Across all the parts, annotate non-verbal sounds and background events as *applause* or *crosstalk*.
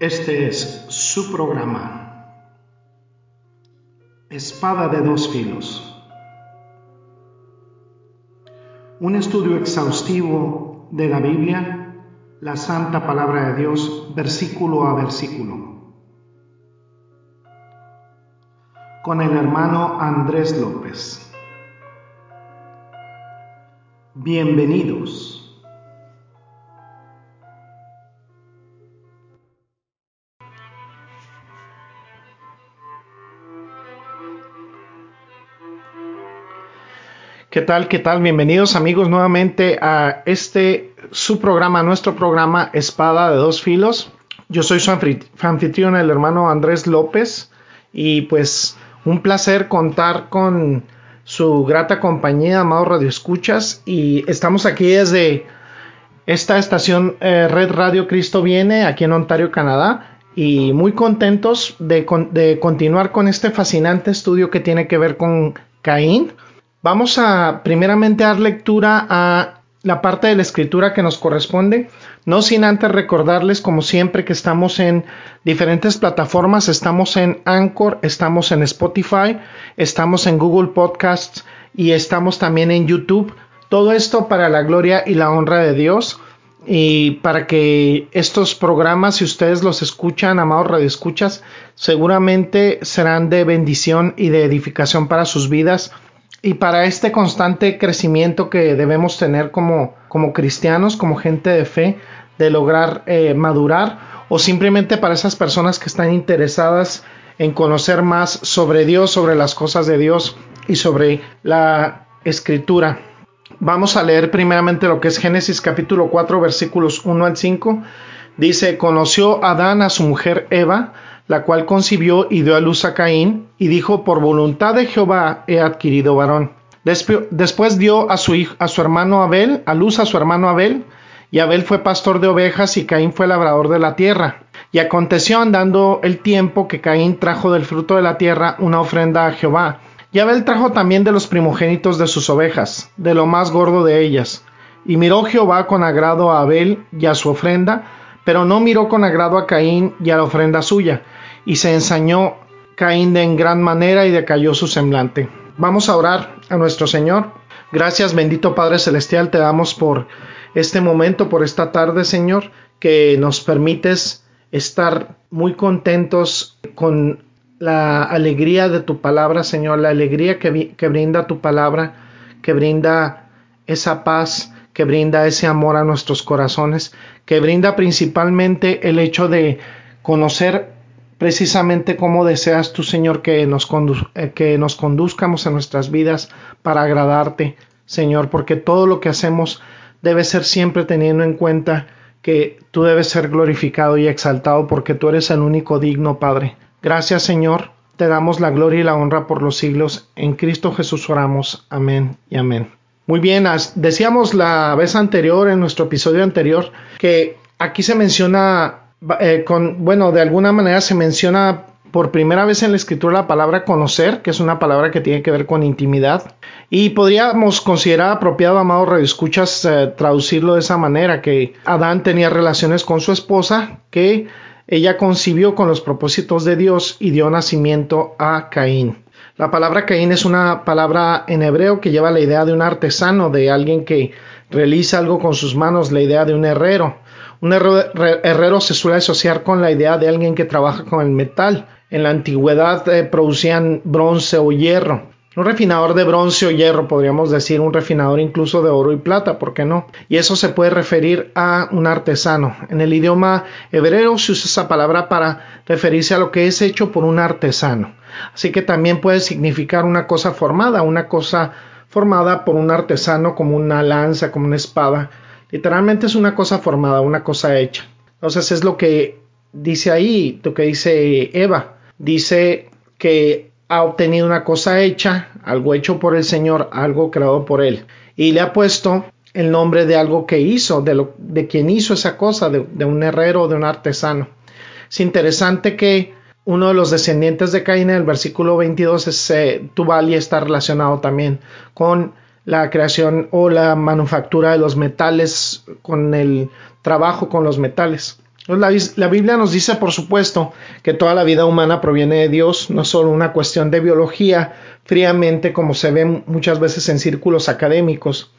Este es su programa. Espada de dos filos. Un estudio exhaustivo de la Biblia, la Santa Palabra de Dios, versículo a versículo. Con el hermano Andrés López. Bienvenidos. ¿Qué tal? ¿Qué tal? Bienvenidos amigos nuevamente a este su programa, nuestro programa Espada de dos filos. Yo soy su anfitrión, el hermano Andrés López, y pues un placer contar con su grata compañía, amado Radio Escuchas, y estamos aquí desde esta estación eh, Red Radio Cristo Viene, aquí en Ontario, Canadá, y muy contentos de, de continuar con este fascinante estudio que tiene que ver con Caín Vamos a primeramente dar lectura a la parte de la escritura que nos corresponde, no sin antes recordarles como siempre que estamos en diferentes plataformas, estamos en Anchor, estamos en Spotify, estamos en Google Podcasts y estamos también en YouTube. Todo esto para la gloria y la honra de Dios y para que estos programas, si ustedes los escuchan, amados radioescuchas, seguramente serán de bendición y de edificación para sus vidas y para este constante crecimiento que debemos tener como, como cristianos, como gente de fe, de lograr eh, madurar, o simplemente para esas personas que están interesadas en conocer más sobre Dios, sobre las cosas de Dios y sobre la escritura. Vamos a leer primeramente lo que es Génesis capítulo 4 versículos 1 al 5. Dice, conoció Adán a su mujer Eva, la cual concibió y dio a luz a Caín, y dijo, por voluntad de Jehová he adquirido varón. Después dio a su, hijo, a su hermano Abel, a luz a su hermano Abel, y Abel fue pastor de ovejas y Caín fue labrador de la tierra. Y aconteció andando el tiempo que Caín trajo del fruto de la tierra una ofrenda a Jehová. Y Abel trajo también de los primogénitos de sus ovejas, de lo más gordo de ellas. Y miró Jehová con agrado a Abel y a su ofrenda, pero no miró con agrado a Caín y a la ofrenda suya y se ensañó Caín de en gran manera y decayó su semblante. Vamos a orar a nuestro Señor. Gracias, bendito Padre Celestial, te damos por este momento, por esta tarde, Señor, que nos permites estar muy contentos con la alegría de tu palabra, Señor, la alegría que, que brinda tu palabra, que brinda esa paz, que brinda ese amor a nuestros corazones, que brinda principalmente el hecho de conocer precisamente como deseas tú, Señor, que nos, eh, que nos conduzcamos en nuestras vidas para agradarte, Señor, porque todo lo que hacemos debe ser siempre teniendo en cuenta que tú debes ser glorificado y exaltado porque tú eres el único digno, Padre. Gracias, Señor. Te damos la gloria y la honra por los siglos. En Cristo Jesús oramos. Amén y amén. Muy bien, decíamos la vez anterior, en nuestro episodio anterior, que aquí se menciona eh, con, bueno, de alguna manera se menciona por primera vez en la escritura la palabra conocer, que es una palabra que tiene que ver con intimidad. Y podríamos considerar apropiado, amado redescuchas, eh, traducirlo de esa manera, que Adán tenía relaciones con su esposa, que ella concibió con los propósitos de Dios y dio nacimiento a Caín. La palabra Caín es una palabra en hebreo que lleva la idea de un artesano, de alguien que realiza algo con sus manos, la idea de un herrero. Un herrero se suele asociar con la idea de alguien que trabaja con el metal. En la antigüedad eh, producían bronce o hierro. Un refinador de bronce o hierro, podríamos decir, un refinador incluso de oro y plata, ¿por qué no? Y eso se puede referir a un artesano. En el idioma hebreo se usa esa palabra para referirse a lo que es hecho por un artesano. Así que también puede significar una cosa formada, una cosa formada por un artesano como una lanza, como una espada, Literalmente es una cosa formada, una cosa hecha. Entonces es lo que dice ahí, lo que dice Eva. Dice que ha obtenido una cosa hecha, algo hecho por el Señor, algo creado por Él. Y le ha puesto el nombre de algo que hizo, de, quien hizo esa cosa, de, de un herrero o de un artesano. Es interesante que uno de los descendientes de Caín en el versículo 22 es eh, Tubal y está relacionado también con la creación o la manufactura de los metales con el trabajo con los metales. La, Biblia nos dice, por supuesto, que toda la vida humana proviene de Dios, no solo una cuestión de biología, fríamente como se ve muchas veces en círculos académicos,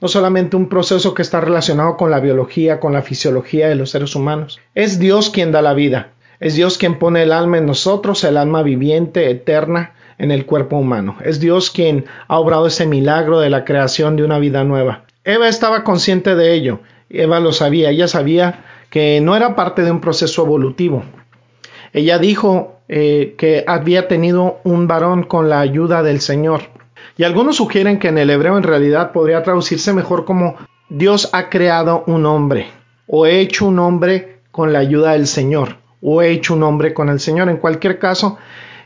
no solamente un proceso que está relacionado con la biología, con la fisiología de los seres humanos. Es Dios quien da la vida, es Dios quien pone el alma en nosotros, el alma viviente, eterna, en el cuerpo humano. Es Dios quien ha obrado ese milagro de la creación de una vida nueva. Eva estaba consciente de ello, Eva lo sabía, ella sabía que no era parte de un proceso evolutivo. Ella dijo eh, que había tenido un varón con la ayuda del Señor. Y algunos sugieren que en el hebreo en realidad podría traducirse mejor como Dios ha creado un hombre o he hecho un hombre con la ayuda del Señor o he hecho un hombre con el Señor. En cualquier caso,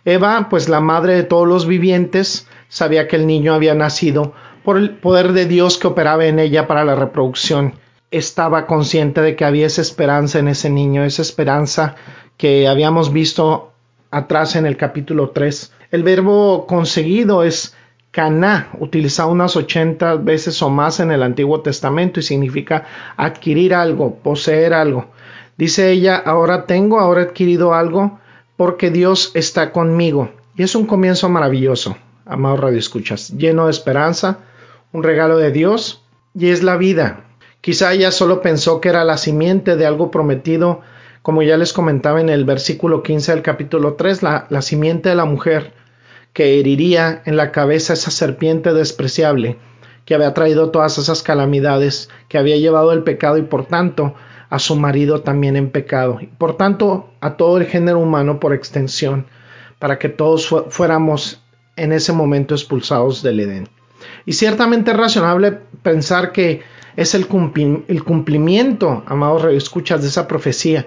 Eva, pues la madre de todos los vivientes, sabía que el niño había nacido por el poder de Dios que operaba en ella para la reproducción estaba consciente de que había esa esperanza en ese niño, esa esperanza que habíamos visto atrás en el capítulo 3. El verbo conseguido es caná, utilizado unas 80 veces o más en el Antiguo Testamento y significa adquirir algo, poseer algo. Dice ella, ahora tengo, ahora he adquirido algo porque Dios está conmigo. Y es un comienzo maravilloso, amado Radio Escuchas, lleno de esperanza, un regalo de Dios y es la vida, Quizá ella solo pensó que era la simiente de algo prometido, como ya les comentaba en el versículo 15 del capítulo 3, la, la simiente de la mujer que heriría en la cabeza esa serpiente despreciable que había traído todas esas calamidades, que había llevado el pecado y por tanto a su marido también en pecado, y por tanto a todo el género humano por extensión, para que todos fuéramos en ese momento expulsados del Edén. Y ciertamente es razonable pensar que es el, cumplimiento, amados escuchas de esa profecía,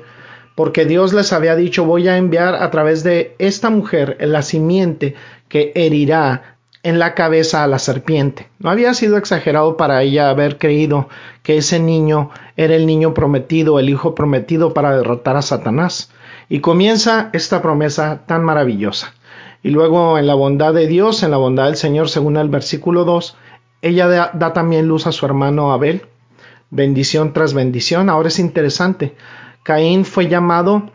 porque Dios les había dicho, voy a enviar a través de esta mujer la simiente que herirá en la cabeza a la serpiente. No había sido exagerado para ella haber creído que ese niño era el niño prometido, el hijo prometido para derrotar a Satanás. Y comienza esta promesa tan maravillosa. Y luego en la bondad de Dios, en la bondad del Señor, según el versículo 2, ella da, también luz a su hermano Abel, bendición tras bendición. Ahora es interesante, Caín fue llamado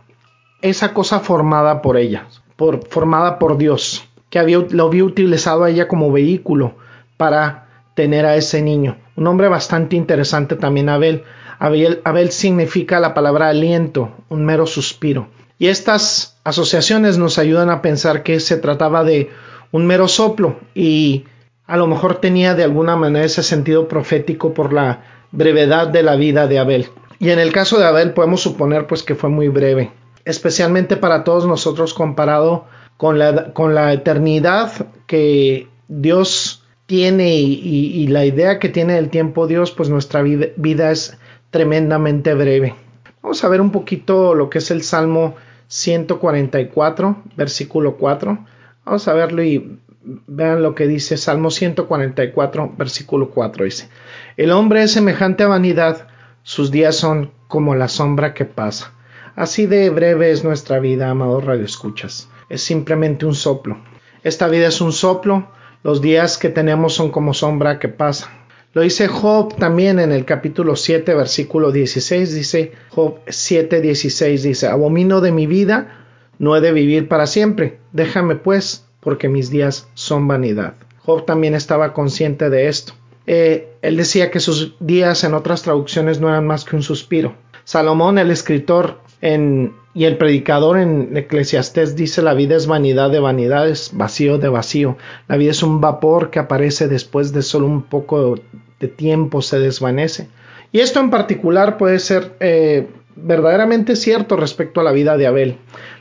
esa cosa formada por ella, por, formada por Dios, que había, lo había utilizado ella como vehículo para tener a ese niño. Un hombre bastante interesante también Abel. Abel, Abel significa la palabra aliento, un mero suspiro. Y estas asociaciones nos ayudan a pensar que se trataba de un mero soplo y a lo mejor tenía de alguna manera ese sentido profético por la brevedad de la vida de Abel. Y en el caso de Abel podemos suponer pues que fue muy breve, especialmente para todos nosotros comparado con la, eternidad que Dios tiene y, la idea que tiene del tiempo Dios, pues nuestra vida, vida es tremendamente breve. Vamos a ver un poquito lo que es el Salmo 144, versículo 4. Vamos a verlo y Vean lo que dice Salmo 144, versículo 4. Dice, el hombre es semejante a vanidad, sus días son como la sombra que pasa. Así de breve es nuestra vida, amados radioescuchas. Es simplemente un soplo. Esta vida es un soplo, los días que tenemos son como sombra que pasa. Lo dice Job también en el capítulo 7, versículo 16, dice Job 7, 16, dice, abomino de mi vida, no he de vivir para siempre, déjame pues porque mis días son vanidad. Job también estaba consciente de esto. Eh, él decía que sus días en otras traducciones no eran más que un suspiro. Salomón, el escritor en, y el predicador en Eclesiastés dice la vida es vanidad de vanidades, vacío de vacío. La vida es un vapor que aparece después de solo un poco de tiempo se desvanece. Y esto en particular puede ser eh, verdaderamente cierto respecto a la vida de Abel.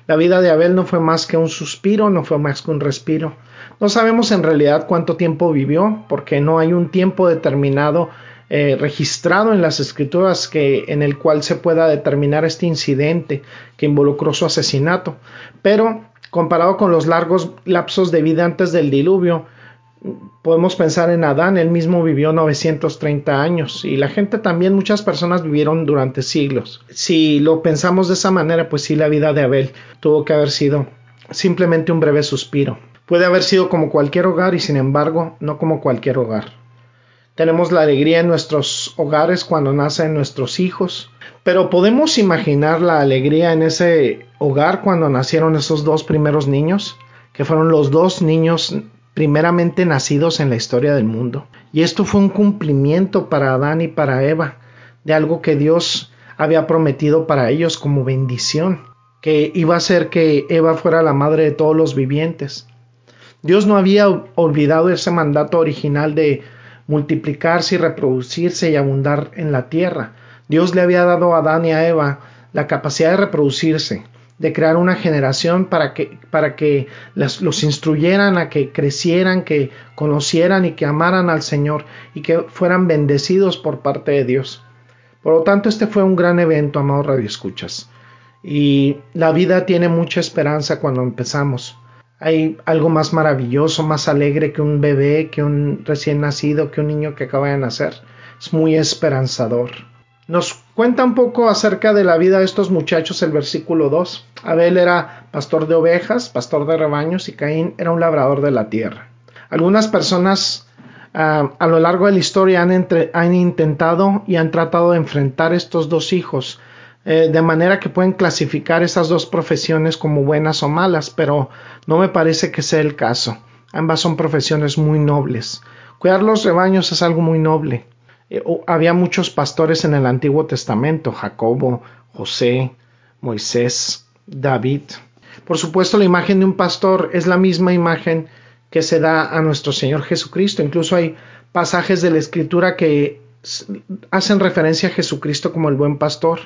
La vida de Abel no fue más que un suspiro, no fue más que un respiro. No sabemos en realidad cuánto tiempo vivió, porque no hay un tiempo determinado eh, registrado en las escrituras que en el cual se pueda determinar este incidente que involucró su asesinato. Pero comparado con los largos lapsos de vida antes del diluvio, podemos pensar en Adán, él mismo vivió 930 años y la gente también, muchas personas vivieron durante siglos. Si lo pensamos de esa manera, pues sí, la vida de Abel tuvo que haber sido simplemente un breve suspiro. Puede haber sido como cualquier hogar y sin embargo no como cualquier hogar. Tenemos la alegría en nuestros hogares cuando nacen nuestros hijos, pero podemos imaginar la alegría en ese hogar cuando nacieron esos dos primeros niños, que fueron los dos niños primeramente nacidos en la historia del mundo. Y esto fue un cumplimiento para Adán y para Eva de algo que Dios había prometido para ellos como bendición, que iba a ser que Eva fuera la madre de todos los vivientes. Dios no había olvidado ese mandato original de multiplicarse y reproducirse y abundar en la tierra. Dios le había dado a Adán y a Eva la capacidad de reproducirse, de crear una generación para que, para que los instruyeran a que crecieran, que conocieran y que amaran al Señor y que fueran bendecidos por parte de Dios. Por lo tanto, este fue un gran evento, amado Radio Escuchas. Y la vida tiene mucha esperanza cuando empezamos. Hay algo más maravilloso, más alegre que un bebé, que un recién nacido, que un niño que acaba de nacer. Es muy esperanzador. Nos cuenta un poco acerca de la vida de estos muchachos el versículo 2. Abel era pastor de ovejas, pastor de rebaños y Caín era un labrador de la tierra. Algunas personas ah, a lo largo de la historia han, han, intentado y han tratado de enfrentar estos dos hijos eh, de manera que pueden clasificar esas dos profesiones como buenas o malas, pero no me parece que sea el caso. Ambas son profesiones muy nobles. Cuidar los rebaños es algo muy noble. Eh, había muchos pastores en el Antiguo Testamento, Jacobo, José, Moisés, David. Por supuesto, la imagen de un pastor es la misma imagen que se da a nuestro Señor Jesucristo. Incluso hay pasajes de la Escritura que hacen referencia a Jesucristo como el buen pastor.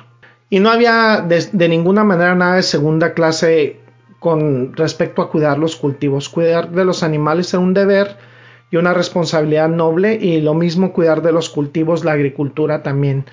Y no había de, ninguna manera nada de segunda clase con respecto a cuidar los cultivos. Cuidar de los animales era un deber y una responsabilidad noble y lo mismo cuidar de los cultivos, la agricultura también.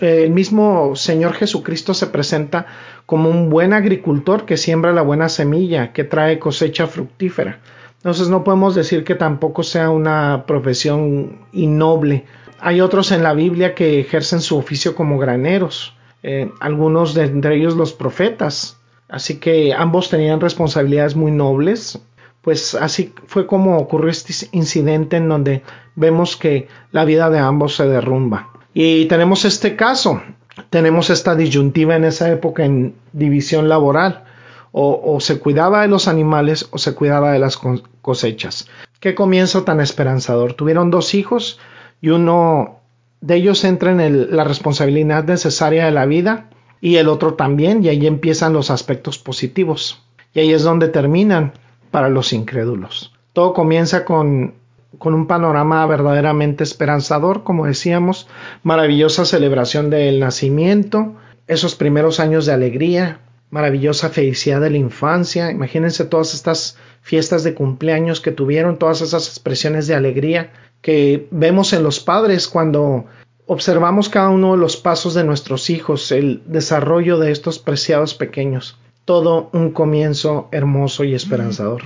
el mismo Señor Jesucristo se presenta como un buen agricultor que siembra la buena semilla, que trae cosecha fructífera. Entonces no podemos decir que tampoco sea una profesión innoble. Hay otros en la Biblia que ejercen su oficio como graneros, eh, algunos de entre ellos los profetas. Así que ambos tenían responsabilidades muy nobles, pues así fue como ocurrió este incidente en donde vemos que la vida de ambos se derrumba. Y tenemos este caso, tenemos esta disyuntiva en esa época en división laboral. O, se cuidaba de los animales o se cuidaba de las cosechas. Qué comienzo tan esperanzador. Tuvieron dos hijos y uno de ellos entra en la responsabilidad necesaria de la vida y el otro también y ahí empiezan los aspectos positivos. Y ahí es donde terminan para los incrédulos. Todo comienza con, con un panorama verdaderamente esperanzador, como decíamos, maravillosa celebración del nacimiento, esos primeros años de alegría, maravillosa felicidad de la infancia. Imagínense todas estas fiestas de cumpleaños que tuvieron, todas esas expresiones de alegría que vemos en los padres cuando observamos cada uno de los pasos de nuestros hijos, el desarrollo de estos preciados pequeños todo un comienzo hermoso y esperanzador.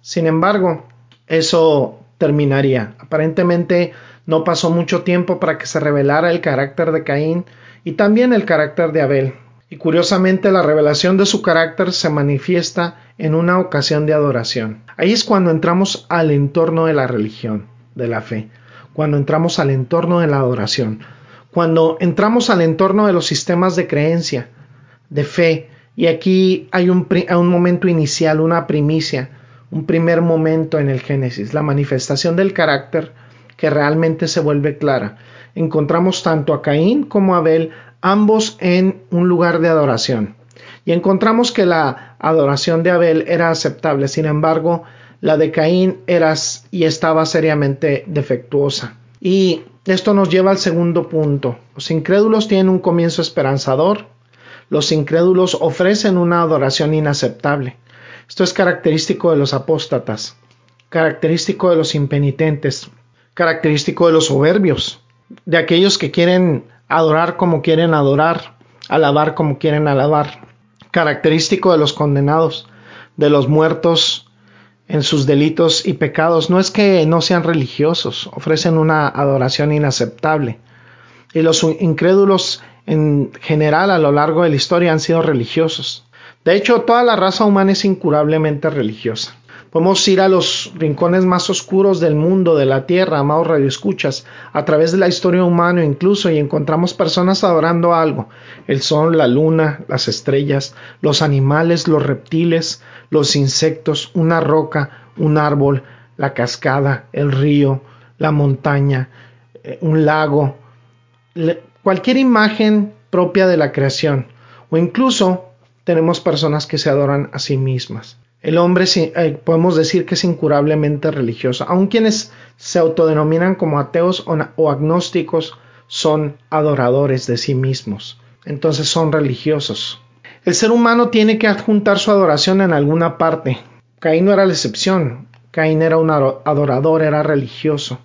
Sin embargo, eso terminaría. Aparentemente no pasó mucho tiempo para que se revelara el carácter de Caín y también el carácter de Abel. Y curiosamente la revelación de su carácter se manifiesta en una ocasión de adoración. Ahí es cuando entramos al entorno de la religión, de la fe, cuando entramos al entorno de la adoración, cuando entramos al entorno de los sistemas de creencia, de fe, y aquí hay un, un momento inicial, una primicia, un primer momento en el Génesis, la manifestación del carácter que realmente se vuelve clara. Encontramos tanto a Caín como a Abel, ambos en un lugar de adoración. Y encontramos que la adoración de Abel era aceptable, sin embargo, la de Caín era y estaba seriamente defectuosa. Y esto nos lleva al segundo punto. Los incrédulos tienen un comienzo esperanzador, los incrédulos ofrecen una adoración inaceptable. Esto es característico de los apóstatas, característico de los impenitentes, característico de los soberbios, de aquellos que quieren adorar como quieren adorar, alabar como quieren alabar, característico de los condenados, de los muertos en sus delitos y pecados. No es que no sean religiosos, ofrecen una adoración inaceptable. Y los incrédulos en general a lo largo de la historia han sido religiosos. De hecho, toda la raza humana es incurablemente religiosa. Podemos ir a los rincones más oscuros del mundo, de la tierra, amados radioescuchas, a través de la historia humana incluso, y encontramos personas adorando algo: el sol, la luna, las estrellas, los animales, los reptiles, los insectos, una roca, un árbol, la cascada, el río, la montaña, eh, un lago, cualquier imagen propia de la creación, o incluso tenemos personas que se adoran a sí mismas. El hombre eh, podemos decir que es incurablemente religioso. Aun quienes se autodenominan como ateos o, agnósticos son adoradores de sí mismos. Entonces son religiosos. El ser humano tiene que adjuntar su adoración en alguna parte. Caín no era la excepción. Caín era un adorador, era religioso.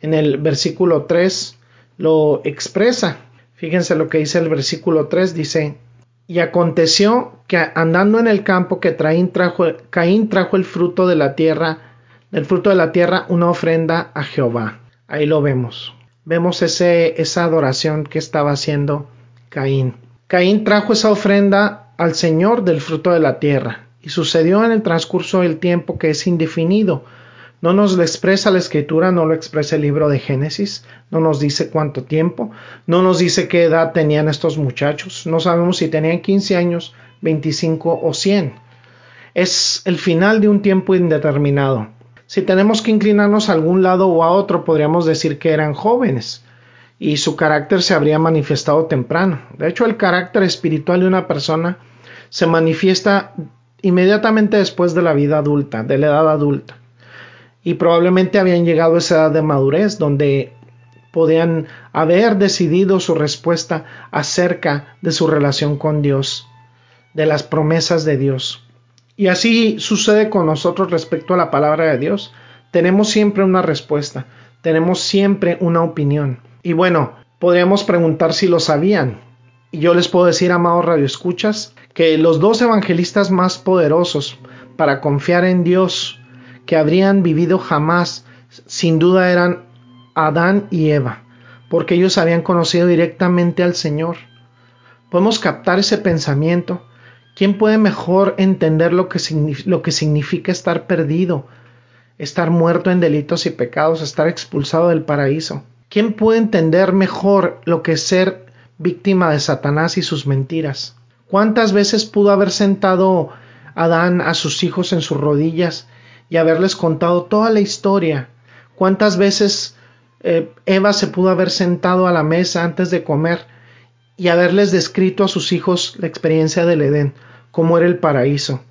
En el versículo 3 lo expresa. Fíjense lo que dice el versículo 3, dice, y aconteció que andando en el campo que trajo, Caín trajo el fruto de la tierra, del fruto de la tierra, una ofrenda a Jehová. Ahí lo vemos. Vemos ese, esa adoración que estaba haciendo Caín. Caín trajo esa ofrenda al Señor del fruto de la tierra. Y sucedió en el transcurso del tiempo que es indefinido, no nos lo expresa la escritura, no lo expresa el libro de Génesis, no nos dice cuánto tiempo, no nos dice qué edad tenían estos muchachos, no sabemos si tenían 15 años, 25 o 100. Es el final de un tiempo indeterminado. Si tenemos que inclinarnos a algún lado o a otro, podríamos decir que eran jóvenes y su carácter se habría manifestado temprano. De hecho, el carácter espiritual de una persona se manifiesta inmediatamente después de la vida adulta, de la edad adulta y probablemente habían llegado a esa edad de madurez donde podían haber decidido su respuesta acerca de su relación con Dios, de las promesas de Dios. Y así sucede con nosotros respecto a la palabra de Dios. Tenemos siempre una respuesta, tenemos siempre una opinión. Y bueno, podríamos preguntar si lo sabían. Y yo les puedo decir, amados radioescuchas, que los dos evangelistas más poderosos para confiar en Dios que habrían vivido jamás, sin duda eran Adán y Eva, porque ellos habían conocido directamente al Señor. Podemos captar ese pensamiento. ¿Quién puede mejor entender lo que, lo que significa estar perdido, estar muerto en delitos y pecados, estar expulsado del paraíso? ¿Quién puede entender mejor lo que es ser víctima de Satanás y sus mentiras? ¿Cuántas veces pudo haber sentado Adán a sus hijos en sus rodillas y haberles contado toda la historia. ¿Cuántas veces eh, Eva se pudo haber sentado a la mesa antes de comer y haberles descrito a sus hijos la experiencia del Edén, cómo era el paraíso,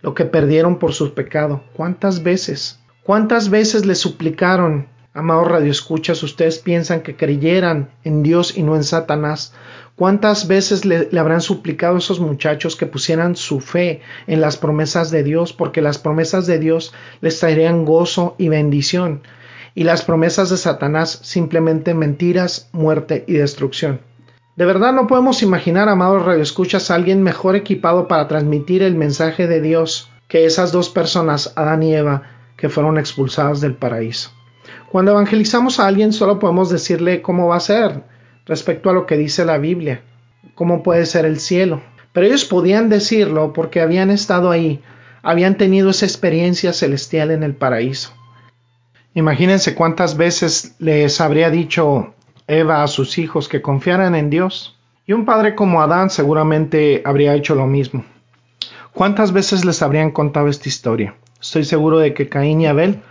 lo que perdieron por su pecado? ¿Cuántas veces? ¿Cuántas veces le suplicaron Amados radioescuchas, ustedes piensan que creyeran en Dios y no en Satanás. ¿Cuántas veces le, habrán suplicado a esos muchachos que pusieran su fe en las promesas de Dios? Porque las promesas de Dios les traerían gozo y bendición. Y las promesas de Satanás simplemente mentiras, muerte y destrucción. De verdad no podemos imaginar, amados radioescuchas, a alguien mejor equipado para transmitir el mensaje de Dios que esas dos personas, Adán y Eva, que fueron expulsadas del paraíso. Cuando evangelizamos a alguien solo podemos decirle cómo va a ser respecto a lo que dice la Biblia, cómo puede ser el cielo. Pero ellos podían decirlo porque habían estado ahí, habían tenido esa experiencia celestial en el paraíso. Imagínense cuántas veces les habría dicho Eva a sus hijos que confiaran en Dios. Y un padre como Adán seguramente habría hecho lo mismo. ¿Cuántas veces les habrían contado esta historia? Estoy seguro de que Caín y Abel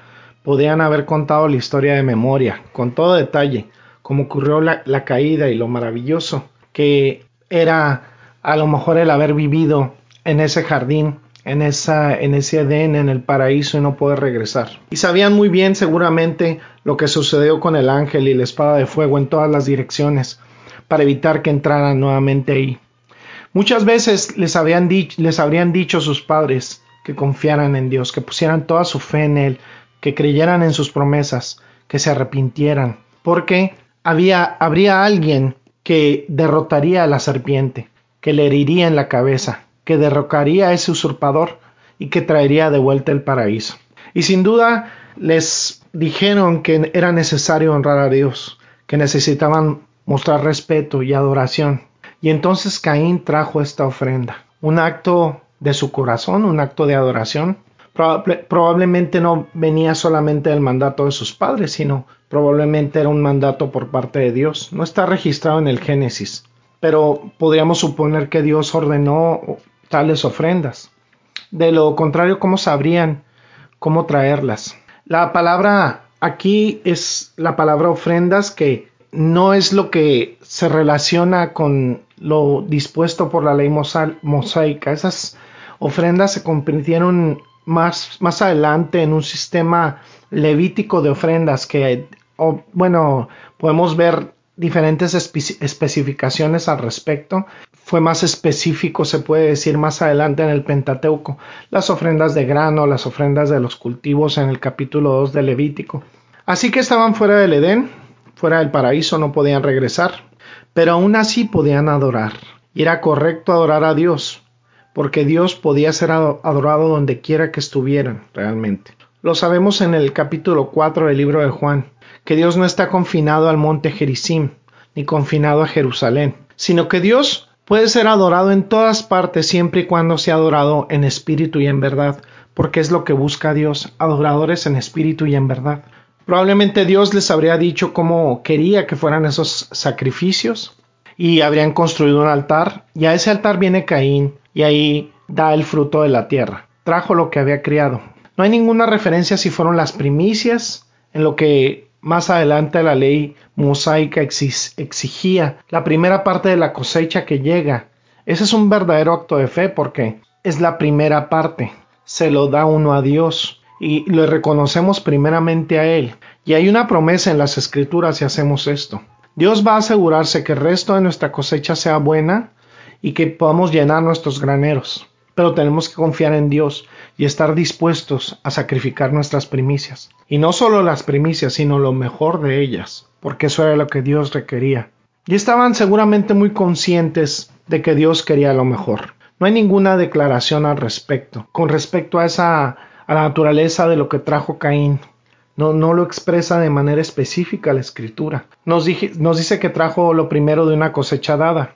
podían haber contado la historia de memoria, con todo detalle, cómo ocurrió la, caída y lo maravilloso que era a lo mejor el haber vivido en ese jardín, en, esa, en ese Edén, en el paraíso y no poder regresar. Y sabían muy bien seguramente lo que sucedió con el ángel y la espada de fuego en todas las direcciones para evitar que entraran nuevamente ahí. Muchas veces les, habían les habrían dicho sus padres que confiaran en Dios, que pusieran toda su fe en Él, que creyeran en sus promesas, que se arrepintieran, porque había, habría alguien que derrotaría a la serpiente, que le heriría en la cabeza, que derrocaría a ese usurpador y que traería de vuelta el paraíso. Y sin duda les dijeron que era necesario honrar a Dios, que necesitaban mostrar respeto y adoración. Y entonces Caín trajo esta ofrenda, un acto de su corazón, un acto de adoración, probablemente no venía solamente del mandato de sus padres, sino probablemente era un mandato por parte de Dios. No está registrado en el Génesis, pero podríamos suponer que Dios ordenó tales ofrendas. De lo contrario, ¿cómo sabrían cómo traerlas? La palabra aquí es la palabra ofrendas que no es lo que se relaciona con lo dispuesto por la ley mosaica. Esas ofrendas se convirtieron más, más adelante en un sistema levítico de ofrendas que, bueno, podemos ver diferentes especificaciones al respecto. Fue más específico, se puede decir, más adelante en el Pentateuco, las ofrendas de grano, las ofrendas de los cultivos en el capítulo 2 de Levítico. Así que estaban fuera del Edén, fuera del paraíso, no podían regresar, pero aún así podían adorar. Y era correcto adorar a Dios, porque Dios podía ser adorado donde quiera que estuvieran realmente. Lo sabemos en el capítulo 4 del libro de Juan, que Dios no está confinado al monte Gerizim, ni confinado a Jerusalén, sino que Dios puede ser adorado en todas partes siempre y cuando sea adorado en espíritu y en verdad, porque es lo que busca Dios, adoradores en espíritu y en verdad. Probablemente Dios les habría dicho cómo quería que fueran esos sacrificios y habrían construido un altar y a ese altar viene Caín y ahí da el fruto de la tierra. Trajo lo que había criado. No hay ninguna referencia si fueron las primicias en lo que más adelante la ley mosaica exigía la primera parte de la cosecha que llega. Ese es un verdadero acto de fe porque es la primera parte. Se lo da uno a Dios y le reconocemos primeramente a Él. Y hay una promesa en las escrituras si hacemos esto. Dios va a asegurarse que el resto de nuestra cosecha sea buena y que podamos llenar nuestros graneros. Pero tenemos que confiar en Dios y estar dispuestos a sacrificar nuestras primicias. Y no solo las primicias, sino lo mejor de ellas, porque eso era lo que Dios requería. Y estaban seguramente muy conscientes de que Dios quería lo mejor. No hay ninguna declaración al respecto. Con respecto a esa a la naturaleza de lo que trajo Caín. No, no lo expresa de manera específica la escritura. Nos, nos dice que trajo lo primero de una cosecha dada.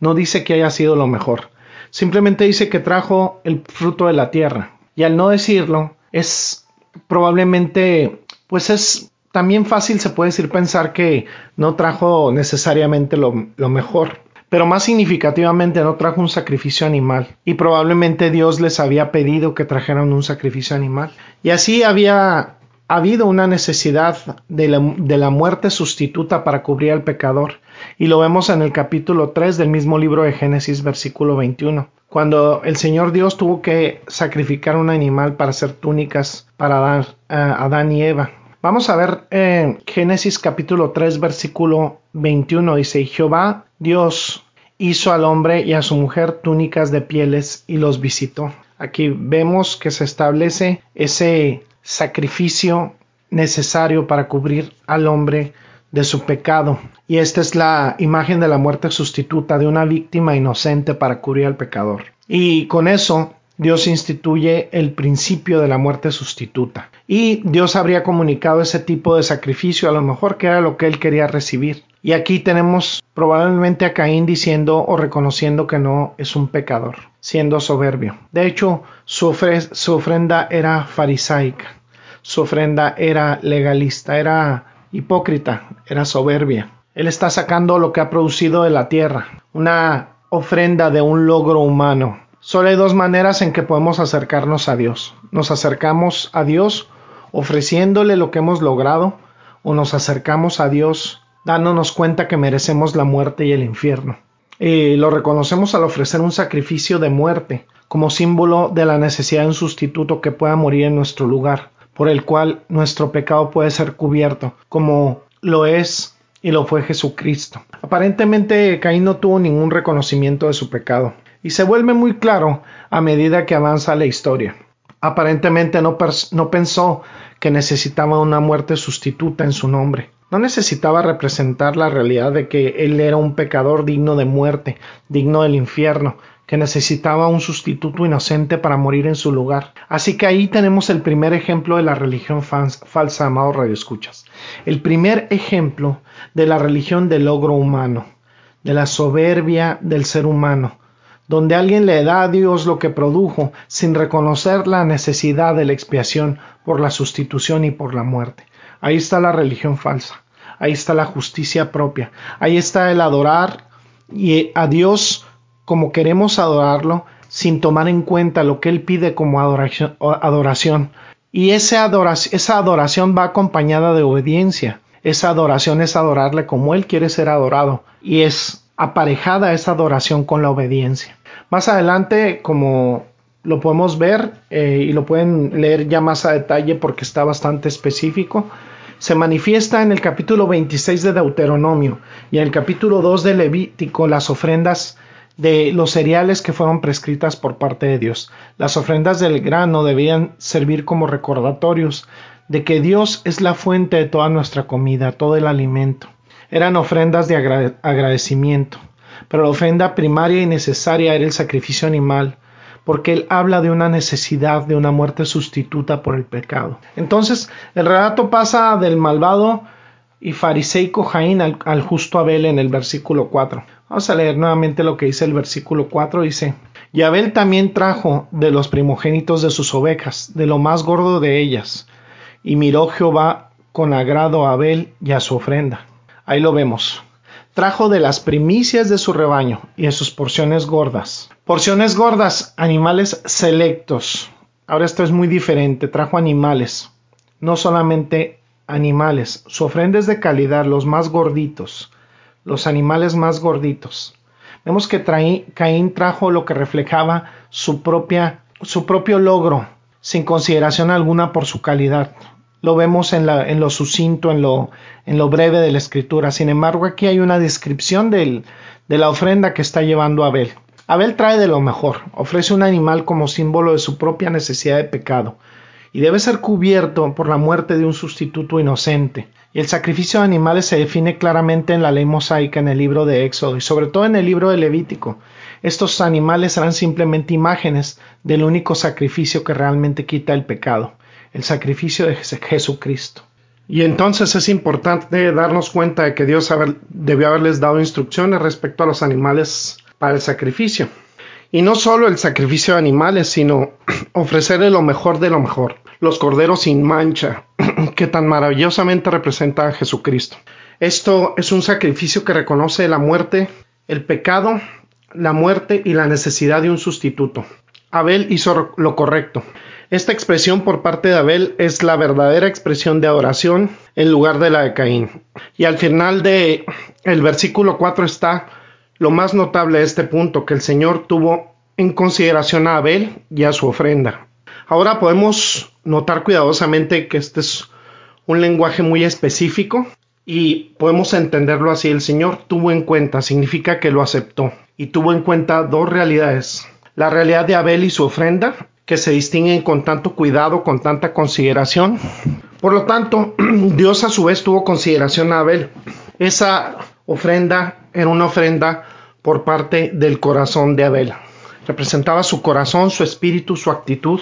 No dice que haya sido lo mejor. Simplemente dice que trajo el fruto de la tierra. Y al no decirlo, es probablemente, pues es también fácil, se puede decir, pensar que no trajo necesariamente lo, lo mejor pero más significativamente no trajo un sacrificio animal, y probablemente Dios les había pedido que trajeran un sacrificio animal. Y así había habido una necesidad de la, muerte sustituta para cubrir al pecador, y lo vemos en el capítulo 3 del mismo libro de Génesis, versículo 21, cuando el Señor Dios tuvo que sacrificar un animal para hacer túnicas para dar a Adán y Eva. Vamos a ver en Génesis capítulo 3 versículo 21 dice, Jehová Dios hizo al hombre y a su mujer túnicas de pieles y los visitó. Aquí vemos que se establece ese sacrificio necesario para cubrir al hombre de su pecado. Y esta es la imagen de la muerte sustituta de una víctima inocente para cubrir al pecador. Y con eso Dios instituye el principio de la muerte sustituta. Y Dios habría comunicado ese tipo de sacrificio a lo mejor que era lo que él quería recibir. Y aquí tenemos probablemente a Caín diciendo o reconociendo que no es un pecador, siendo soberbio. De hecho, su, ofrenda era farisaica, su ofrenda era legalista, era hipócrita, era soberbia. Él está sacando lo que ha producido de la tierra, una ofrenda de un logro humano. Solo hay dos maneras en que podemos acercarnos a Dios. Nos acercamos a Dios ofreciéndole lo que hemos logrado o nos acercamos a Dios dándonos cuenta que merecemos la muerte y el infierno. Y lo reconocemos al ofrecer un sacrificio de muerte, como símbolo de la necesidad de un sustituto que pueda morir en nuestro lugar, por el cual nuestro pecado puede ser cubierto, como lo es y lo fue Jesucristo. Aparentemente Caín no tuvo ningún reconocimiento de su pecado, y se vuelve muy claro a medida que avanza la historia. Aparentemente no, no pensó que necesitaba una muerte sustituta en su nombre. No necesitaba representar la realidad de que él era un pecador digno de muerte, digno del infierno, que necesitaba un sustituto inocente para morir en su lugar. Así que ahí tenemos el primer ejemplo de la religión falsa, amado Radio Escuchas. El primer ejemplo de la religión del logro humano, de la soberbia del ser humano, donde alguien le da a Dios lo que produjo sin reconocer la necesidad de la expiación por la sustitución y por la muerte. Ahí está la religión falsa, ahí está la justicia propia, ahí está el adorar y a Dios como queremos adorarlo sin tomar en cuenta lo que Él pide como adoración. Y esa adoración, esa adoración va acompañada de obediencia. Esa adoración es adorarle como Él quiere ser adorado. Y es aparejada esa adoración con la obediencia. Más adelante, como lo podemos ver eh, y lo pueden leer ya más a detalle porque está bastante específico, se manifiesta en el capítulo 26 de Deuteronomio y en el capítulo 2 de Levítico las ofrendas de los cereales que fueron prescritas por parte de Dios. Las ofrendas del grano debían servir como recordatorios de que Dios es la fuente de toda nuestra comida, todo el alimento. Eran ofrendas de agradecimiento, pero la ofrenda primaria y necesaria era el sacrificio animal, porque él habla de una necesidad de una muerte sustituta por el pecado. Entonces, el relato pasa del malvado y fariseico Jaín al, justo Abel en el versículo 4. Vamos a leer nuevamente lo que dice el versículo 4. Dice, y Abel también trajo de los primogénitos de sus ovejas, de lo más gordo de ellas, y miró Jehová con agrado a Abel y a su ofrenda. Ahí lo vemos trajo de las primicias de su rebaño y de sus porciones gordas. Porciones gordas, animales selectos. Ahora esto es muy diferente, trajo animales, no solamente animales. Su ofrenda es de calidad, los más gorditos, los animales más gorditos. Vemos que Caín trajo lo que reflejaba su, propio logro, sin consideración alguna por su calidad lo vemos en, la, en lo sucinto, en lo, en lo breve de la escritura. Sin embargo, aquí hay una descripción de la ofrenda que está llevando Abel. Abel trae de lo mejor, ofrece un animal como símbolo de su propia necesidad de pecado, y debe ser cubierto por la muerte de un sustituto inocente. Y el sacrificio de animales se define claramente en la ley mosaica en el libro de Éxodo y sobre todo en el libro de Levítico. Estos animales serán simplemente imágenes del único sacrificio que realmente quita el pecado el sacrificio de Jesucristo. Y entonces es importante darnos cuenta de que Dios debió haberles dado instrucciones respecto a los animales para el sacrificio. Y no solo el sacrificio de animales, sino *clears throat* ofrecerle lo mejor de lo mejor, los corderos sin mancha, *clears throat* que tan maravillosamente representa a Jesucristo. Esto es un sacrificio que reconoce la muerte, el pecado, la muerte y la necesidad de un sustituto. Abel hizo lo correcto. Esta expresión por parte de Abel es la verdadera expresión de adoración en lugar de la de Caín. Y al final de versículo 4 está lo más notable de este punto, que el Señor tuvo en consideración a Abel y a su ofrenda. Ahora podemos notar cuidadosamente que este es un lenguaje muy específico y podemos entenderlo así. El Señor tuvo en cuenta, significa que lo aceptó y tuvo en cuenta dos realidades. La realidad de Abel y su ofrenda que se distinguen con tanto cuidado, con tanta consideración. Por lo tanto, *clears throat* Dios a su vez tuvo consideración a Abel. Esa ofrenda era una ofrenda por parte del corazón de Abel. Representaba su corazón, su espíritu, su actitud.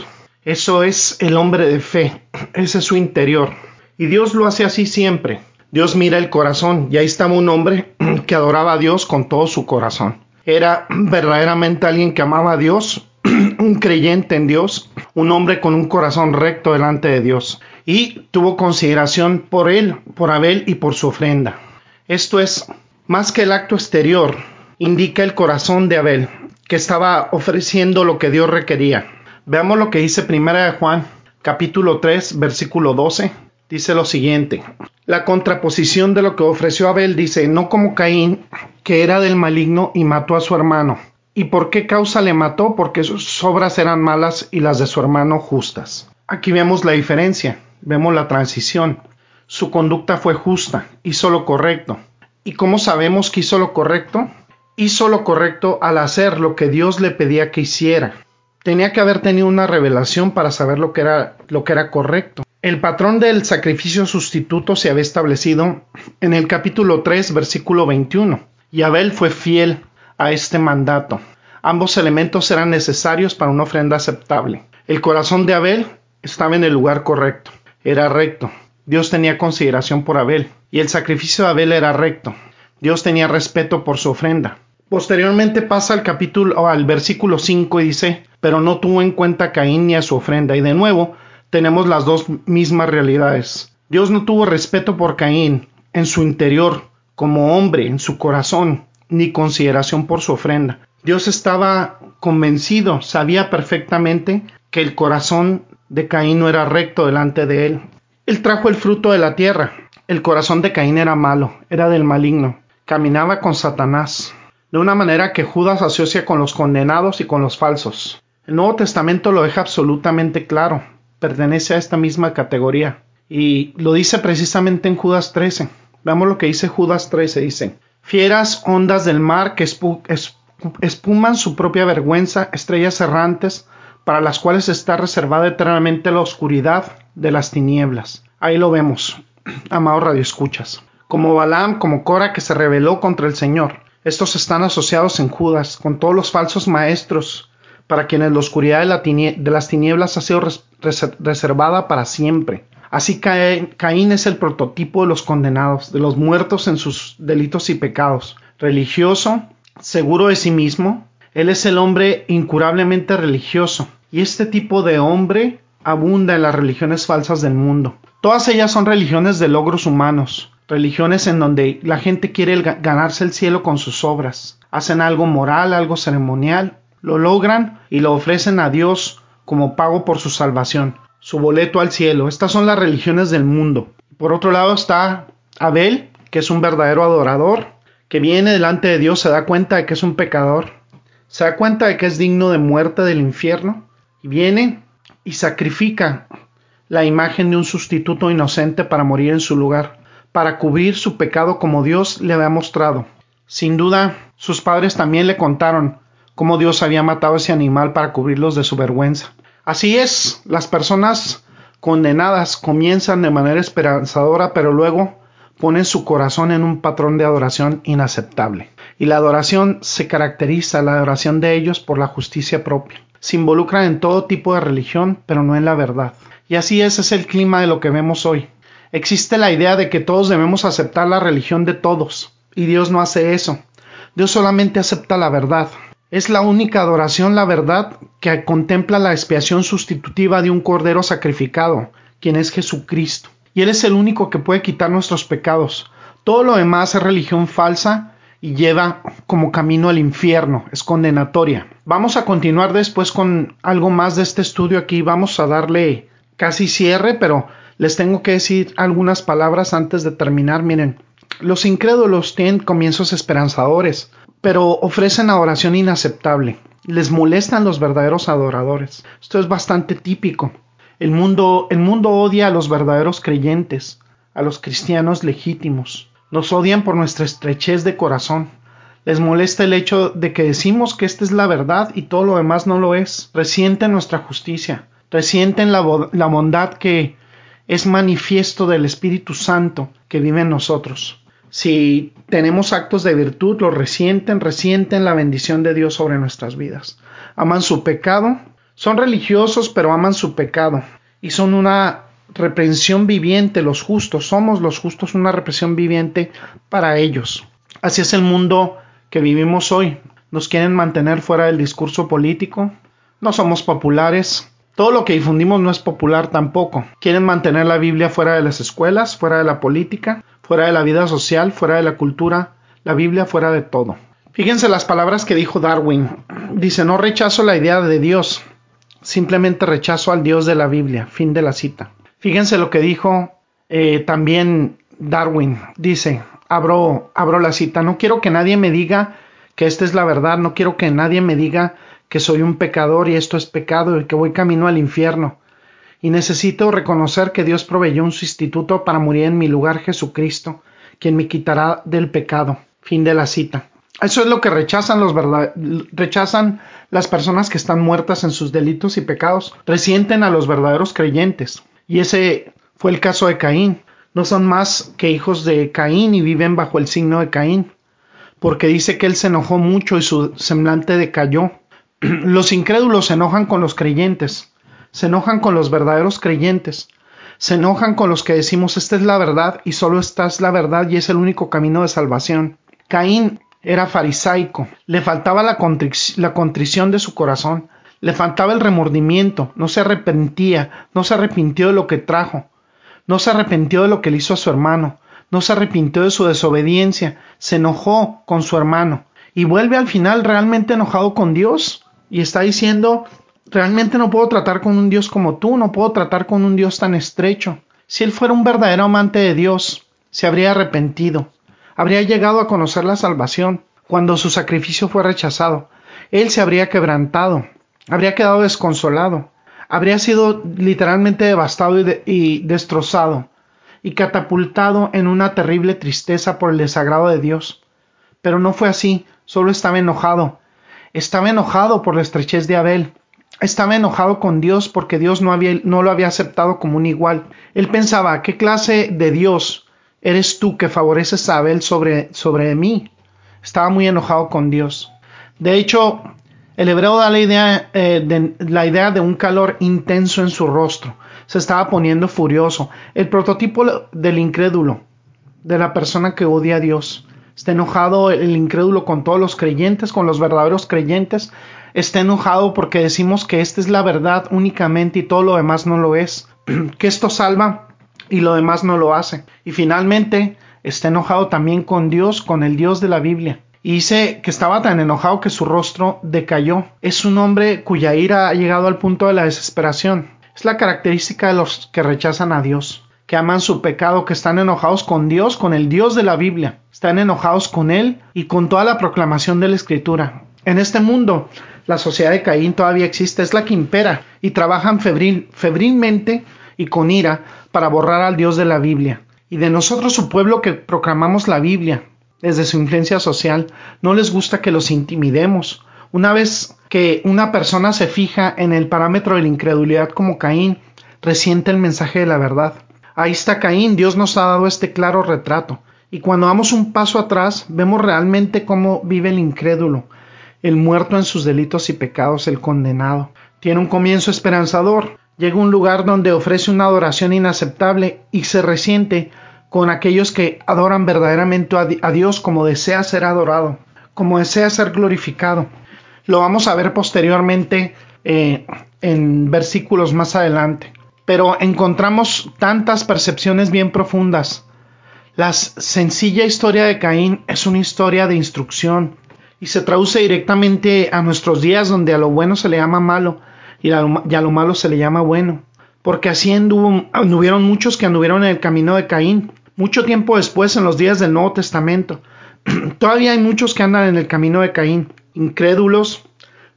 Eso es el hombre de fe, ese es su interior. Y Dios lo hace así siempre. Dios mira el corazón y ahí estaba un hombre *clears throat* que adoraba a Dios con todo su corazón. Era verdaderamente alguien que amaba a Dios *clears throat* un creyente en Dios, un hombre con un corazón recto delante de Dios, y tuvo consideración por él, por Abel y por su ofrenda. Esto es, más que el acto exterior, indica el corazón de Abel, que estaba ofreciendo lo que Dios requería. Veamos lo que dice Primera de Juan, capítulo 3, versículo 12. Dice lo siguiente: La contraposición de lo que ofreció Abel dice, no como Caín, que era del maligno y mató a su hermano. ¿Y por qué causa le mató? Porque sus obras eran malas y las de su hermano justas. Aquí vemos la diferencia, vemos la transición. Su conducta fue justa, hizo lo correcto. ¿Y cómo sabemos que hizo lo correcto? Hizo lo correcto al hacer lo que Dios le pedía que hiciera. Tenía que haber tenido una revelación para saber lo que era, lo que era correcto. El patrón del sacrificio sustituto se había establecido en el capítulo 3, versículo 21. Y Abel fue fiel a este mandato. Ambos elementos eran necesarios para una ofrenda aceptable. El corazón de Abel estaba en el lugar correcto, era recto. Dios tenía consideración por Abel y el sacrificio de Abel era recto. Dios tenía respeto por su ofrenda. Posteriormente pasa al capítulo, al versículo 5 y dice, pero no tuvo en cuenta a Caín ni a su ofrenda. Y de nuevo tenemos las dos mismas realidades. Dios no tuvo respeto por Caín en su interior, como hombre, en su corazón, ni consideración por su ofrenda. Dios estaba convencido, sabía perfectamente que el corazón de Caín no era recto delante de él. Él trajo el fruto de la tierra. El corazón de Caín era malo, era del maligno. Caminaba con Satanás, de una manera que Judas asocia con los condenados y con los falsos. El Nuevo Testamento lo deja absolutamente claro, pertenece a esta misma categoría. Y lo dice precisamente en Judas 13. Veamos lo que dice Judas 13, dice, fieras ondas del mar que espuman su propia vergüenza, estrellas errantes, para las cuales está reservada eternamente la oscuridad de las tinieblas. Ahí lo vemos, *clears throat* amado Radio Escuchas. Como Balaam, como Cora que se rebeló contra el Señor. Estos están asociados en Judas con todos los falsos maestros, para quienes la oscuridad de, las tinieblas ha sido reservada para siempre. Así Caín es el prototipo de los condenados, de los muertos en sus delitos y pecados. Religioso, seguro de sí mismo, él es el hombre incurablemente religioso, y este tipo de hombre abunda en las religiones falsas del mundo. Todas ellas son religiones de logros humanos, religiones en donde la gente quiere ganarse el cielo con sus obras. Hacen algo moral, algo ceremonial, lo logran y lo ofrecen a Dios como pago por su salvación, su boleto al cielo. Estas son las religiones del mundo. Por otro lado está Abel, que es un verdadero adorador, que viene delante de Dios, se da cuenta de que es un pecador, se da cuenta de que es digno de muerte del infierno y viene y sacrifica la imagen de un sustituto inocente para morir en su lugar, para cubrir su pecado como Dios le había mostrado. Sin duda, sus padres también le contaron cómo Dios había matado a ese animal para cubrirlos de su vergüenza. Así es, las personas condenadas comienzan de manera esperanzadora, pero luego ponen su corazón en un patrón de adoración inaceptable. Y la adoración se caracteriza, la adoración de ellos, por la justicia propia se involucran en todo tipo de religión, pero no en la verdad. Y así ese es el clima de lo que vemos hoy. Existe la idea de que todos debemos aceptar la religión de todos, y Dios no hace eso. Dios solamente acepta la verdad. Es la única adoración la verdad que contempla la expiación sustitutiva de un cordero sacrificado, quien es Jesucristo. Y Él es el único que puede quitar nuestros pecados. Todo lo demás es religión falsa y lleva como camino al infierno, es condenatoria. Vamos a continuar después con algo más de este estudio aquí, vamos a darle casi cierre, pero les tengo que decir algunas palabras antes de terminar. Miren, los incrédulos tienen comienzos esperanzadores, pero ofrecen adoración inaceptable. Les molestan los verdaderos adoradores. Esto es bastante típico. El mundo, el mundo odia a los verdaderos creyentes, a los cristianos legítimos. Nos odian por nuestra estrechez de corazón. Les molesta el hecho de que decimos que esta es la verdad y todo lo demás no lo es. Resienten nuestra justicia. Resienten la, la bondad que es manifiesto del Espíritu Santo que vive en nosotros. Si tenemos actos de virtud, lo resienten, resienten la bendición de Dios sobre nuestras vidas. Aman su pecado, son religiosos, pero aman su pecado y son una reprensión viviente, los justos, somos los justos una represión viviente para ellos. Así es el mundo que vivimos hoy. Nos quieren mantener fuera del discurso político, no somos populares, todo lo que difundimos no es popular tampoco. Quieren mantener la Biblia fuera de las escuelas, fuera de la política, fuera de la vida social, fuera de la cultura, la Biblia fuera de todo. Fíjense las palabras que dijo Darwin. Dice, no rechazo la idea de Dios, simplemente rechazo al Dios de la Biblia. Fin de la cita. Fíjense lo que dijo eh, también Darwin. Dice, abro, abro la cita, no quiero que nadie me diga que esta es la verdad, no quiero que nadie me diga que soy un pecador y esto es pecado y que voy camino al infierno. Y necesito reconocer que Dios proveyó un sustituto para morir en mi lugar Jesucristo, quien me quitará del pecado. Fin de la cita. Eso es lo que rechazan los rechazan las personas que están muertas en sus delitos y pecados, resienten a los verdaderos creyentes. Y ese fue el caso de Caín. No son más que hijos de Caín y viven bajo el signo de Caín, porque dice que él se enojó mucho y su semblante decayó. *clears throat* Los incrédulos se enojan con los creyentes, se enojan con los verdaderos creyentes, se enojan con los que decimos esta es la verdad y solo esta es la verdad y es el único camino de salvación. Caín era farisaico, le faltaba la, la contrición de su corazón, le faltaba el remordimiento, no se arrepentía, no se arrepintió de lo que trajo, no se arrepintió de lo que le hizo a su hermano, no se arrepintió de su desobediencia, se enojó con su hermano. Y vuelve al final realmente enojado con Dios y está diciendo, realmente no puedo tratar con un Dios como tú, no puedo tratar con un Dios tan estrecho. Si él fuera un verdadero amante de Dios, se habría arrepentido, habría llegado a conocer la salvación cuando su sacrificio fue rechazado. Él se habría quebrantado, habría quedado desconsolado, habría sido literalmente devastado y, destrozado y catapultado en una terrible tristeza por el desagrado de Dios. Pero no fue así, solo estaba enojado. Estaba enojado por la estrechez de Abel. Estaba enojado con Dios porque Dios no, había, no lo había aceptado como un igual. Él pensaba, ¿qué clase de Dios eres tú que favoreces a Abel sobre, sobre mí? Estaba muy enojado con Dios. De hecho, el hebreo da la idea, eh, de, la idea de un calor intenso en su rostro. Se estaba poniendo furioso. El prototipo del incrédulo, de la persona que odia a Dios. Está enojado el incrédulo con todos los creyentes, con los verdaderos creyentes. Está enojado porque decimos que esta es la verdad únicamente y todo lo demás no lo es. *clears throat* que esto salva y lo demás no lo hace. Y finalmente está enojado también con Dios, con el Dios de la Biblia y dice que estaba tan enojado que su rostro decayó. Es un hombre cuya ira ha llegado al punto de la desesperación. Es la característica de los que rechazan a Dios, que aman su pecado, que están enojados con Dios, con el Dios de la Biblia. Están enojados con Él y con toda la proclamación de la Escritura. En este mundo, la sociedad de Caín todavía existe, es la que impera y trabajan febril, febrilmente y con ira para borrar al Dios de la Biblia. Y de nosotros su pueblo que proclamamos la Biblia, desde su influencia social, no les gusta que los intimidemos. Una vez que una persona se fija en el parámetro de la incredulidad como Caín, resiente el mensaje de la verdad. Ahí está Caín, Dios nos ha dado este claro retrato. Y cuando damos un paso atrás, vemos realmente cómo vive el incrédulo, el muerto en sus delitos y pecados, el condenado. Tiene un comienzo esperanzador, llega a un lugar donde ofrece una adoración inaceptable y se resiente con aquellos que adoran verdaderamente a Dios como desea ser adorado, como desea ser glorificado. Lo vamos a ver posteriormente eh, en versículos más adelante. Pero encontramos tantas percepciones bien profundas. La sencilla historia de Caín es una historia de instrucción y se traduce directamente a nuestros días donde a lo bueno se le llama malo y a lo, malo se le llama bueno. Porque así anduvieron muchos que anduvieron en el camino de Caín mucho tiempo después, en los días del Nuevo Testamento, *clears throat* todavía hay muchos que andan en el camino de Caín, incrédulos,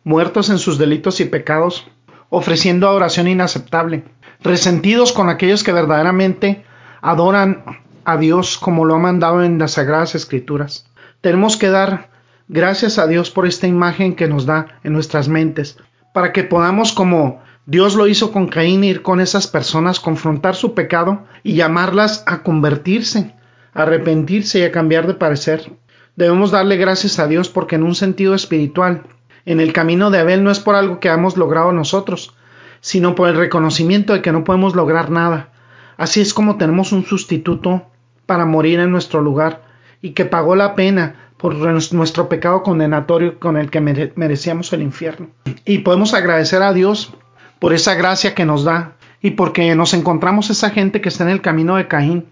muertos en sus delitos y pecados, ofreciendo adoración inaceptable, resentidos con aquellos que verdaderamente adoran a Dios como lo ha mandado en las Sagradas Escrituras. Tenemos que dar gracias a Dios por esta imagen que nos da en nuestras mentes, para que podamos como Dios lo hizo con Caín ir con esas personas, confrontar su pecado y llamarlas a convertirse, a arrepentirse y a cambiar de parecer. Debemos darle gracias a Dios porque en un sentido espiritual, en el camino de Abel no es por algo que hemos logrado nosotros, sino por el reconocimiento de que no podemos lograr nada. Así es como tenemos un sustituto para morir en nuestro lugar y que pagó la pena por nuestro pecado condenatorio con el que merecíamos el infierno. Y podemos agradecer a Dios por esa gracia que nos da y porque nos encontramos esa gente que está en el camino de Caín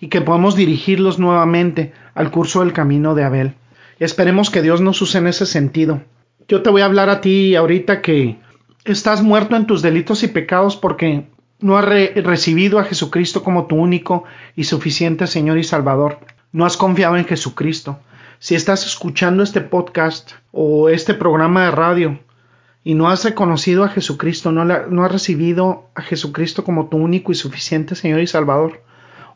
y que podemos dirigirlos nuevamente al curso del camino de Abel. Esperemos que Dios nos use en ese sentido. Yo te voy a hablar a ti ahorita que estás muerto en tus delitos y pecados porque no has recibido a Jesucristo como tu único y suficiente Señor y Salvador. No has confiado en Jesucristo. Si estás escuchando este podcast o este programa de radio y no has reconocido a Jesucristo, no, has recibido a Jesucristo como tu único y suficiente Señor y Salvador,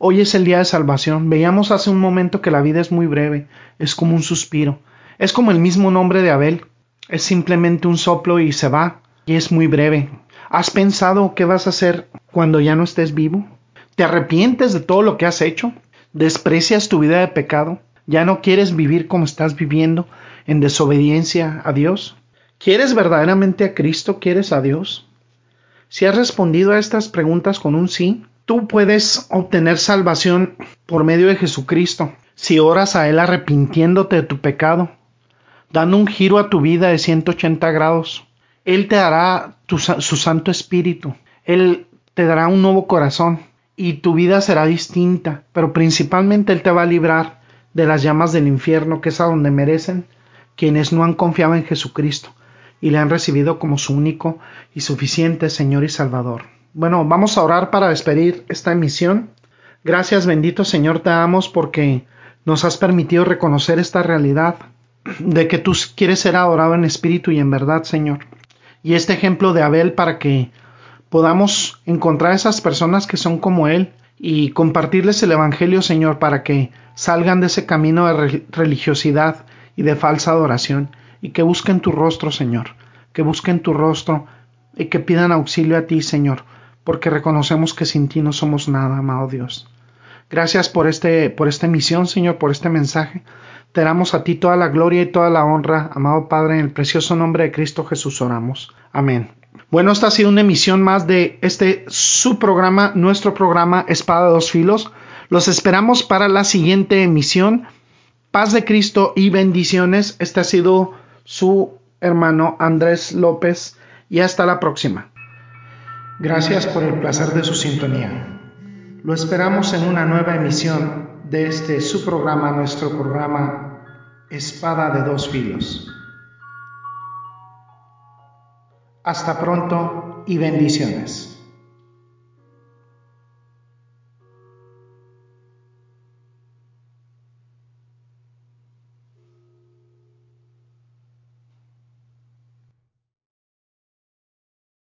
hoy es el día de salvación. Veíamos hace un momento que la vida es muy breve, es como un suspiro, es como el mismo nombre de Abel, es simplemente un soplo y se va, y es muy breve. ¿Has pensado qué vas a hacer cuando ya no estés vivo? ¿Te arrepientes de todo lo que has hecho? ¿Desprecias tu vida de pecado? ¿Ya no quieres vivir como estás viviendo en desobediencia a Dios? ¿Quieres verdaderamente a Cristo? ¿Quieres a Dios? Si has respondido a estas preguntas con un sí, tú puedes obtener salvación por medio de Jesucristo. si oras a Él arrepintiéndote de tu pecado, dando un giro a tu vida de 180 grados, Él te dará su Santo Espíritu, Él te dará un nuevo corazón y tu vida será distinta, pero principalmente Él te va a librar de las llamas del infierno, que es a donde merecen quienes no han confiado en Jesucristo y le han recibido como su único y suficiente Señor y Salvador. Bueno, vamos a orar para despedir esta emisión. Gracias bendito Señor, te damos porque nos has permitido reconocer esta realidad de que tú quieres ser adorado en espíritu y en verdad, Señor. Y este ejemplo de Abel para que podamos encontrar esas personas que son como Él y compartirles el Evangelio, Señor, para que salgan de ese camino de religiosidad y de falsa adoración y que busquen tu rostro, Señor, que busquen tu rostro y que pidan auxilio a ti, Señor, porque reconocemos que sin ti no somos nada, amado Dios. Gracias por este por esta misión, Señor, por este mensaje. Te damos a ti toda la gloria y toda la honra, amado Padre, en el precioso nombre de Cristo Jesús oramos. Amén. Bueno, esta ha sido una emisión más de este su programa, nuestro programa Espada de dos filos. Los esperamos para la siguiente emisión. Paz de Cristo y bendiciones. Este ha sido su hermano Andrés López y hasta la próxima. Gracias por el placer de su sintonía. Lo esperamos en una nueva emisión de este su programa, nuestro programa Espada de dos filos. Hasta pronto y bendiciones.